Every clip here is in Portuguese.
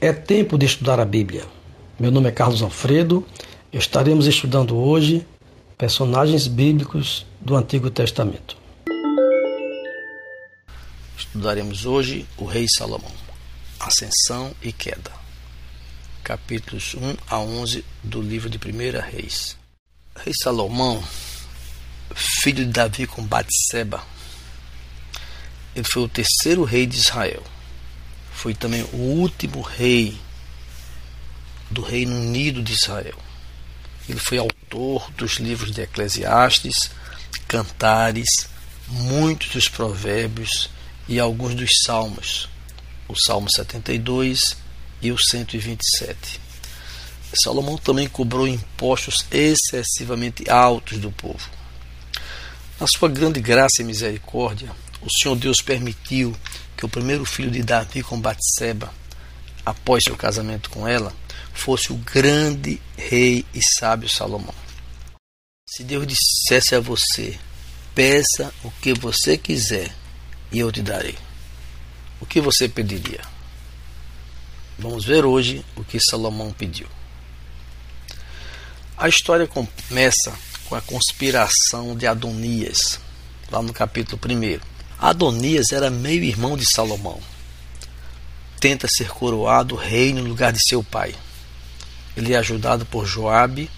É tempo de estudar a Bíblia. Meu nome é Carlos Alfredo. Estaremos estudando hoje personagens bíblicos do Antigo Testamento. Estudaremos hoje o rei Salomão, ascensão e queda. Capítulos 1 a 11 do livro de 1 Reis. Rei Salomão, filho de Davi com Batseba, ele foi o terceiro rei de Israel foi também o último rei do Reino Unido de Israel. Ele foi autor dos livros de Eclesiastes, Cantares, muitos dos Provérbios e alguns dos Salmos, o Salmo 72 e o 127. Salomão também cobrou impostos excessivamente altos do povo. Na sua grande graça e misericórdia, o Senhor Deus permitiu que o primeiro filho de Davi com Batseba, após seu casamento com ela, fosse o grande rei e sábio Salomão. Se Deus dissesse a você: peça o que você quiser e eu te darei. O que você pediria? Vamos ver hoje o que Salomão pediu. A história começa com a conspiração de Adonias, lá no capítulo 1. Adonias era meio-irmão de Salomão. Tenta ser coroado rei no lugar de seu pai. Ele é ajudado por Joabe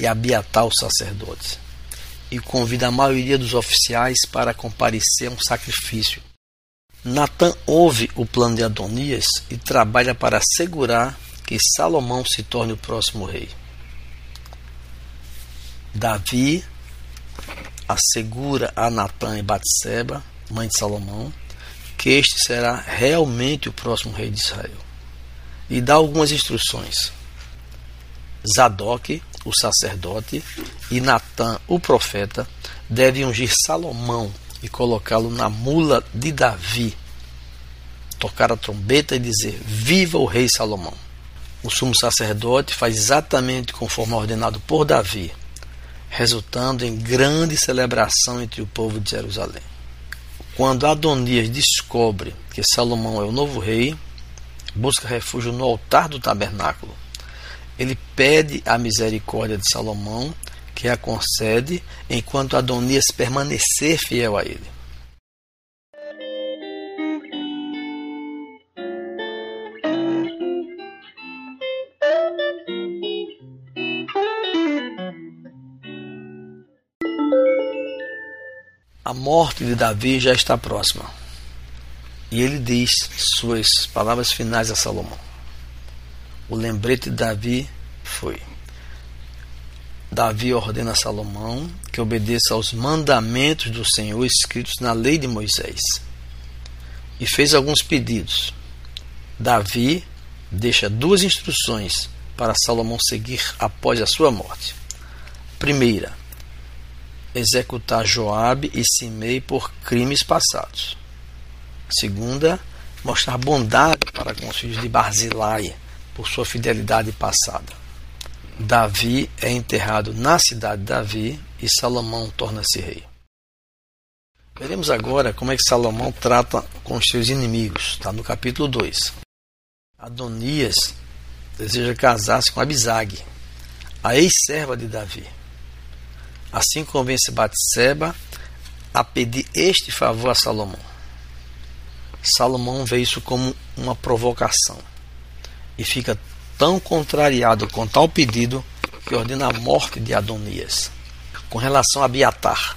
e Abiatar, os sacerdotes, e convida a maioria dos oficiais para comparecer a um sacrifício. Natã ouve o plano de Adonias e trabalha para assegurar que Salomão se torne o próximo rei. Davi assegura a Natã e Batseba mãe de Salomão, que este será realmente o próximo rei de Israel. E dá algumas instruções. Zadok, o sacerdote, e Natã, o profeta, devem ungir Salomão e colocá-lo na mula de Davi, tocar a trombeta e dizer: Viva o rei Salomão! O sumo sacerdote faz exatamente conforme ordenado por Davi, resultando em grande celebração entre o povo de Jerusalém. Quando Adonias descobre que Salomão é o novo rei, busca refúgio no altar do tabernáculo. Ele pede a misericórdia de Salomão, que a concede, enquanto Adonias permanecer fiel a ele. A morte de Davi já está próxima. E ele diz suas palavras finais a Salomão. O lembrete de Davi foi: Davi ordena a Salomão que obedeça aos mandamentos do Senhor escritos na lei de Moisés. E fez alguns pedidos. Davi deixa duas instruções para Salomão seguir após a sua morte. Primeira, executar Joabe e Simei por crimes passados. Segunda, mostrar bondade para com os filhos de Barzilai por sua fidelidade passada. Davi é enterrado na cidade de Davi e Salomão torna-se rei. Veremos agora como é que Salomão trata com os seus inimigos. Está no capítulo 2. Adonias deseja casar-se com Abisag, a ex-serva de Davi. Assim convence Batseba a pedir este favor a Salomão. Salomão vê isso como uma provocação e fica tão contrariado com tal pedido que ordena a morte de Adonias. Com relação a Abiatar,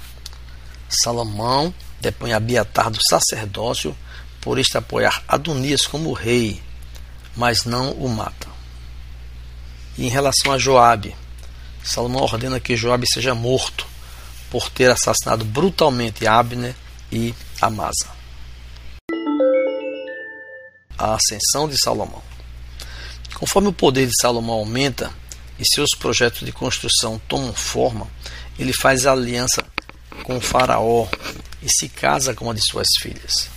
Salomão depõe Abiatar do sacerdócio por este apoiar Adonias como rei, mas não o mata. E em relação a Joabe, Salomão ordena que Joabe seja morto por ter assassinado brutalmente Abner e Amasa. A ascensão de Salomão. Conforme o poder de Salomão aumenta e seus projetos de construção tomam forma, ele faz aliança com faraó e se casa com uma de suas filhas.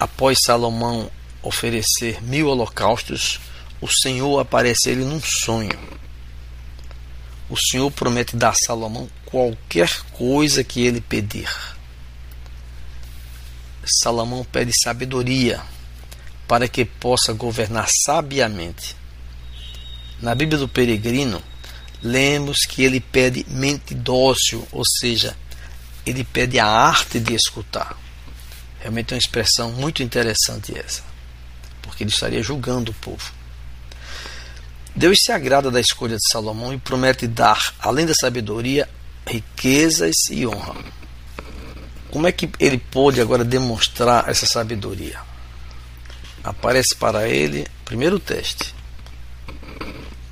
Após Salomão oferecer mil holocaustos, o Senhor aparece a ele num sonho o Senhor promete dar a Salomão qualquer coisa que ele pedir. Salomão pede sabedoria para que possa governar sabiamente. Na Bíblia do Peregrino, lemos que ele pede mente dócil, ou seja, ele pede a arte de escutar. Realmente é uma expressão muito interessante essa, porque ele estaria julgando o povo. Deus se agrada da escolha de Salomão e promete dar, além da sabedoria, riquezas e honra. Como é que ele pôde agora demonstrar essa sabedoria? Aparece para ele, primeiro teste,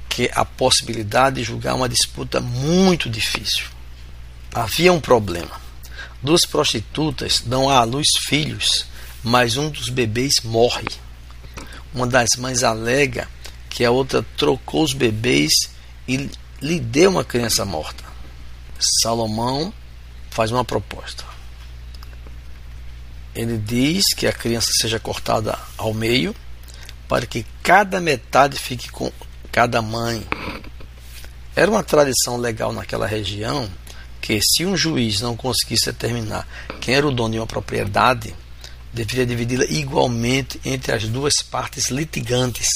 que a possibilidade de julgar uma disputa muito difícil. Havia um problema. Duas prostitutas dão à luz filhos, mas um dos bebês morre. Uma das mães alega que a outra trocou os bebês e lhe deu uma criança morta. Salomão faz uma proposta. Ele diz que a criança seja cortada ao meio, para que cada metade fique com cada mãe. Era uma tradição legal naquela região que, se um juiz não conseguisse determinar quem era o dono de uma propriedade, deveria dividi-la igualmente entre as duas partes litigantes.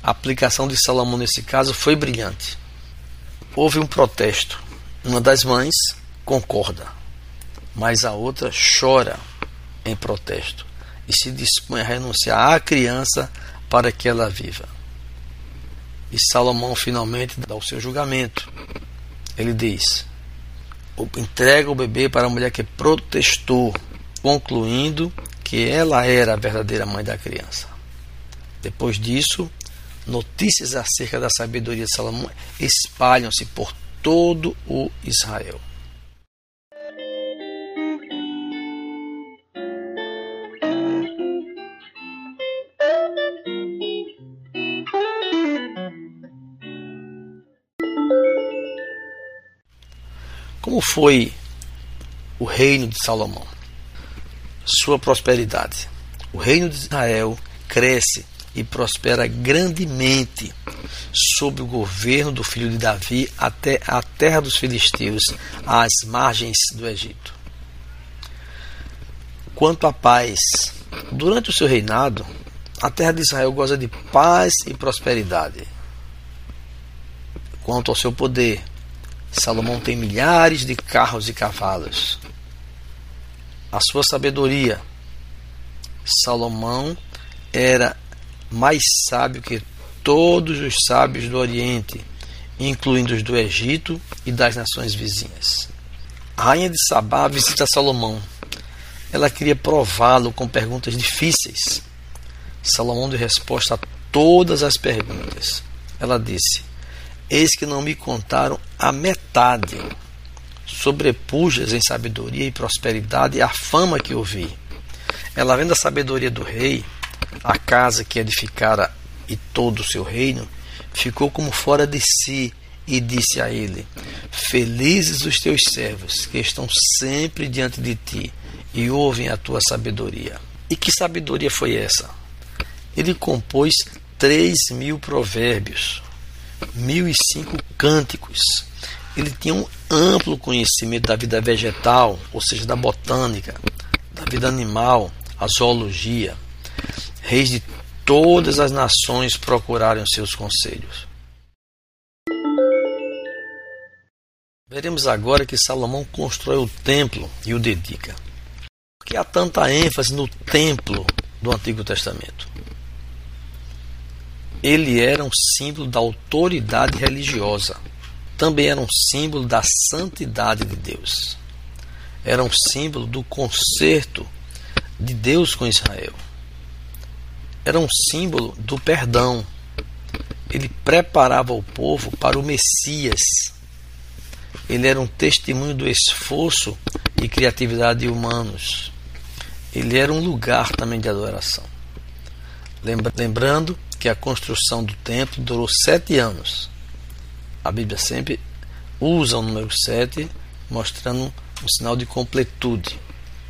A aplicação de Salomão nesse caso foi brilhante. Houve um protesto. Uma das mães concorda, mas a outra chora em protesto e se dispõe a renunciar à criança para que ela viva. E Salomão finalmente dá o seu julgamento. Ele diz: entrega o bebê para a mulher que protestou, concluindo que ela era a verdadeira mãe da criança. Depois disso, notícias acerca da sabedoria de Salomão espalham-se por todo o Israel. Como foi o reino de Salomão? Sua prosperidade. O reino de Israel cresce e prospera grandemente sob o governo do filho de Davi até a terra dos filisteus, às margens do Egito. Quanto à paz, durante o seu reinado, a terra de Israel goza de paz e prosperidade. Quanto ao seu poder, Salomão tem milhares de carros e cavalos. A sua sabedoria. Salomão era mais sábio que todos os sábios do Oriente, incluindo os do Egito e das nações vizinhas. A rainha de Sabá visita Salomão. Ela queria prová-lo com perguntas difíceis. Salomão deu resposta a todas as perguntas. Ela disse: Eis que não me contaram a metade. Sobrepujas em sabedoria e prosperidade a fama que ouvi. Ela vendo a sabedoria do rei, a casa que edificara e todo o seu reino, ficou como fora de si e disse a ele: Felizes os teus servos que estão sempre diante de ti e ouvem a tua sabedoria. E que sabedoria foi essa? Ele compôs três mil provérbios, 1005 cânticos. Ele tinha um amplo conhecimento da vida vegetal, ou seja, da botânica, da vida animal, a zoologia. Reis de todas as nações procuraram seus conselhos. Veremos agora que Salomão constrói o templo e o dedica. Por que há tanta ênfase no templo do Antigo Testamento? Ele era um símbolo da autoridade religiosa. Também era um símbolo da santidade de Deus. Era um símbolo do conserto de Deus com Israel. Era um símbolo do perdão. Ele preparava o povo para o Messias. Ele era um testemunho do esforço e criatividade de humanos. Ele era um lugar também de adoração. Lembrando que a construção do templo durou sete anos. A Bíblia sempre usa o número sete, mostrando um sinal de completude.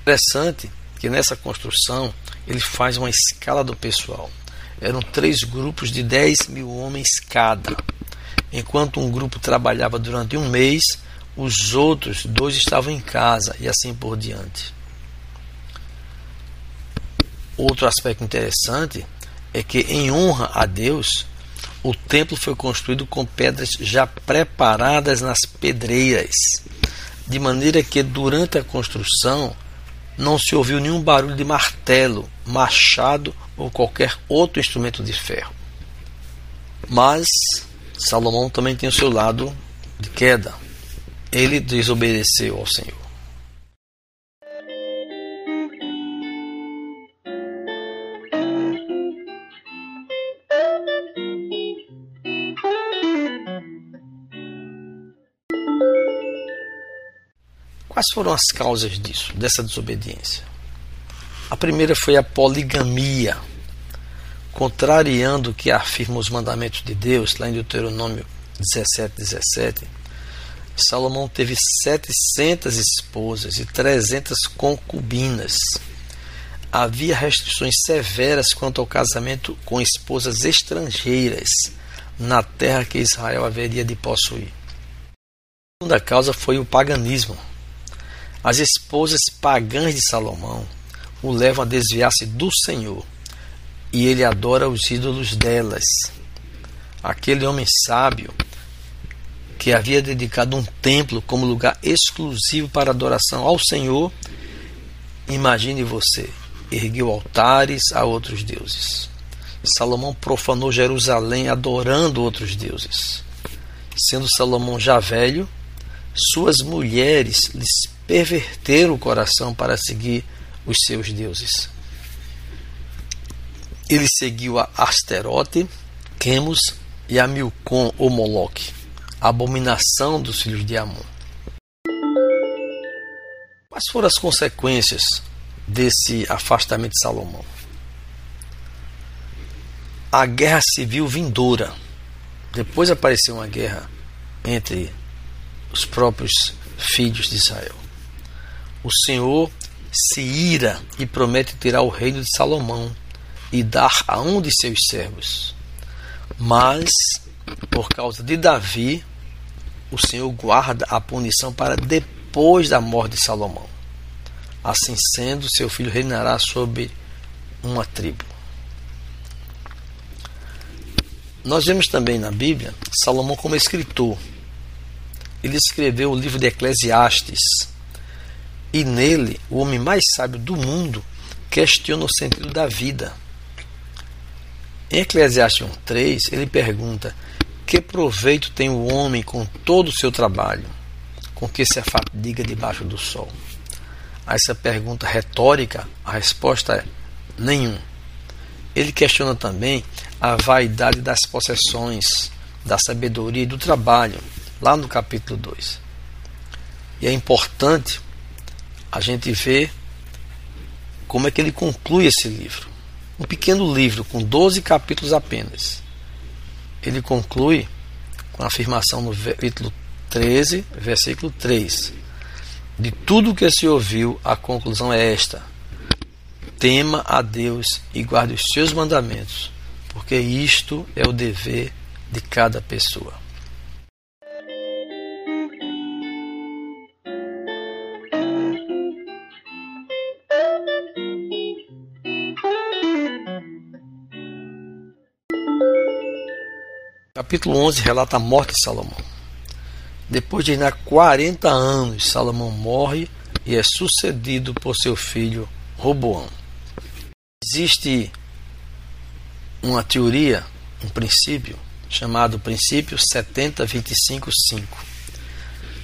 Interessante que nessa construção ele faz uma escala do pessoal. Eram três grupos de 10 mil homens cada. Enquanto um grupo trabalhava durante um mês, os outros dois estavam em casa e assim por diante. Outro aspecto interessante é que, em honra a Deus, o templo foi construído com pedras já preparadas nas pedreiras, de maneira que durante a construção não se ouviu nenhum barulho de martelo, machado ou qualquer outro instrumento de ferro. Mas Salomão também tem o seu lado de queda. Ele desobedeceu ao Senhor. Quais foram as causas disso, dessa desobediência? A primeira foi a poligamia, contrariando o que afirma os mandamentos de Deus, lá em Deuteronômio 17, 17. Salomão teve 700 esposas e 300 concubinas. Havia restrições severas quanto ao casamento com esposas estrangeiras na terra que Israel haveria de possuir. A segunda causa foi o paganismo. As esposas pagãs de Salomão o levam a desviar-se do Senhor e ele adora os ídolos delas. Aquele homem sábio que havia dedicado um templo como lugar exclusivo para adoração ao Senhor, imagine você, ergueu altares a outros deuses. Salomão profanou Jerusalém adorando outros deuses. Sendo Salomão já velho, suas mulheres lhes perverteram o coração para seguir os seus deuses. Ele seguiu a Asterote, Quemos e a Milcom ou Moloque, a abominação dos filhos de Amon. Quais foram as consequências desse afastamento de Salomão? A guerra civil vindoura. Depois apareceu uma guerra entre os próprios filhos de Israel. O Senhor se ira e promete tirar o reino de Salomão e dar a um de seus servos. Mas, por causa de Davi, o Senhor guarda a punição para depois da morte de Salomão. Assim sendo, seu filho reinará sobre uma tribo. Nós vemos também na Bíblia Salomão como escritor. Ele escreveu o livro de Eclesiastes, e nele, o homem mais sábio do mundo questiona o sentido da vida. Em Eclesiastes 1,3, ele pergunta: Que proveito tem o homem com todo o seu trabalho, com que se afadiga debaixo do sol? A essa pergunta retórica, a resposta é: nenhum. Ele questiona também a vaidade das possessões, da sabedoria e do trabalho, lá no capítulo 2. E é importante a gente vê como é que ele conclui esse livro. Um pequeno livro com 12 capítulos apenas. Ele conclui com a afirmação no capítulo 13, versículo 3. De tudo que se ouviu, a conclusão é esta: tema a Deus e guarde os seus mandamentos, porque isto é o dever de cada pessoa. Capítulo 11 relata a morte de Salomão. Depois de reinar 40 anos, Salomão morre e é sucedido por seu filho Roboão. Existe uma teoria, um princípio, chamado princípio 70-25-5.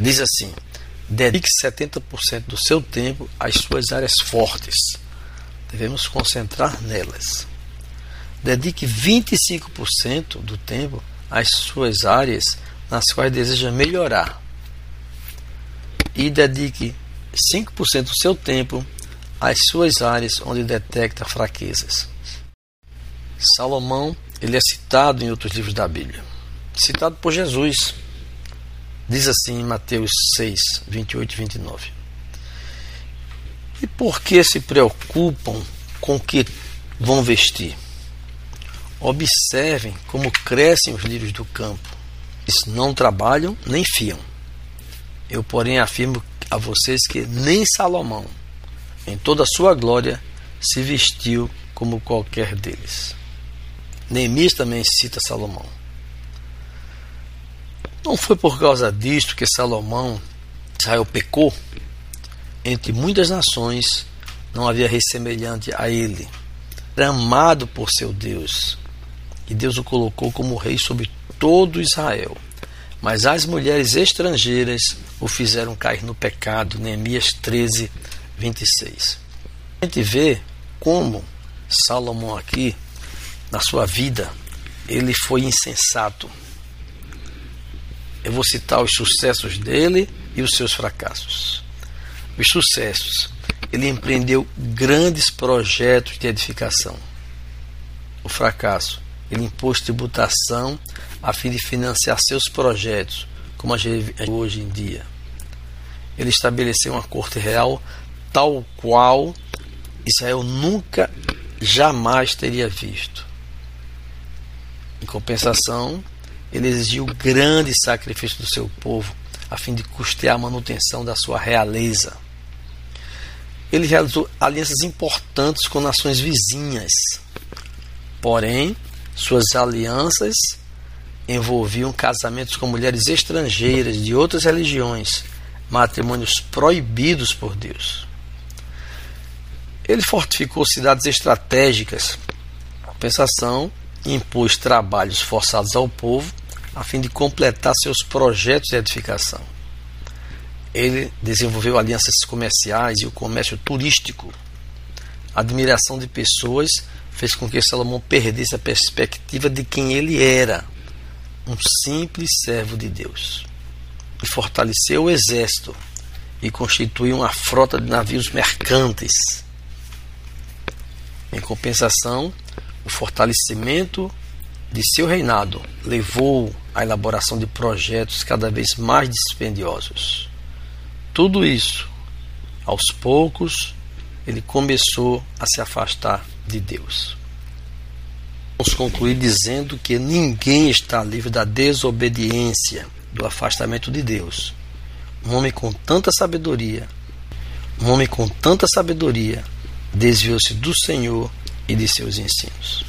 Diz assim: dedique 70% do seu tempo às suas áreas fortes. Devemos concentrar nelas. Dedique 25% do tempo as suas áreas nas quais deseja melhorar e dedique 5% do seu tempo às suas áreas onde detecta fraquezas. Salomão ele é citado em outros livros da Bíblia, citado por Jesus. Diz assim em Mateus 6, 28 e 29. E por que se preocupam com o que vão vestir? Observem como crescem os lírios do campo. não trabalham nem fiam. Eu, porém, afirmo a vocês que nem Salomão, em toda a sua glória, se vestiu como qualquer deles. Neemias também cita Salomão. Não foi por causa disto que Salomão, Israel pecou. Entre muitas nações não havia rei semelhante a ele. Amado por seu Deus. E Deus o colocou como rei sobre todo Israel. Mas as mulheres estrangeiras o fizeram cair no pecado. Neemias 13, 26. A gente vê como Salomão aqui, na sua vida, ele foi insensato. Eu vou citar os sucessos dele e os seus fracassos. Os sucessos. Ele empreendeu grandes projetos de edificação. O fracasso. Ele impôs tributação a fim de financiar seus projetos, como a gente hoje em dia. Ele estabeleceu uma corte real tal qual Israel nunca, jamais teria visto. Em compensação, ele exigiu grande sacrifício do seu povo, a fim de custear a manutenção da sua realeza. Ele realizou alianças importantes com nações vizinhas. Porém, suas alianças envolviam casamentos com mulheres estrangeiras de outras religiões, matrimônios proibidos por Deus. Ele fortificou cidades estratégicas, compensação, impôs trabalhos forçados ao povo a fim de completar seus projetos de edificação. Ele desenvolveu alianças comerciais e o comércio turístico. Admiração de pessoas fez com que Salomão perdesse a perspectiva de quem ele era, um simples servo de Deus. E fortaleceu o exército e constituiu uma frota de navios mercantes. Em compensação, o fortalecimento de seu reinado levou à elaboração de projetos cada vez mais dispendiosos. Tudo isso, aos poucos, ele começou a se afastar de Deus. Vamos concluir dizendo que ninguém está livre da desobediência, do afastamento de Deus. Um homem com tanta sabedoria, um homem com tanta sabedoria, desviou-se do Senhor e de seus ensinos.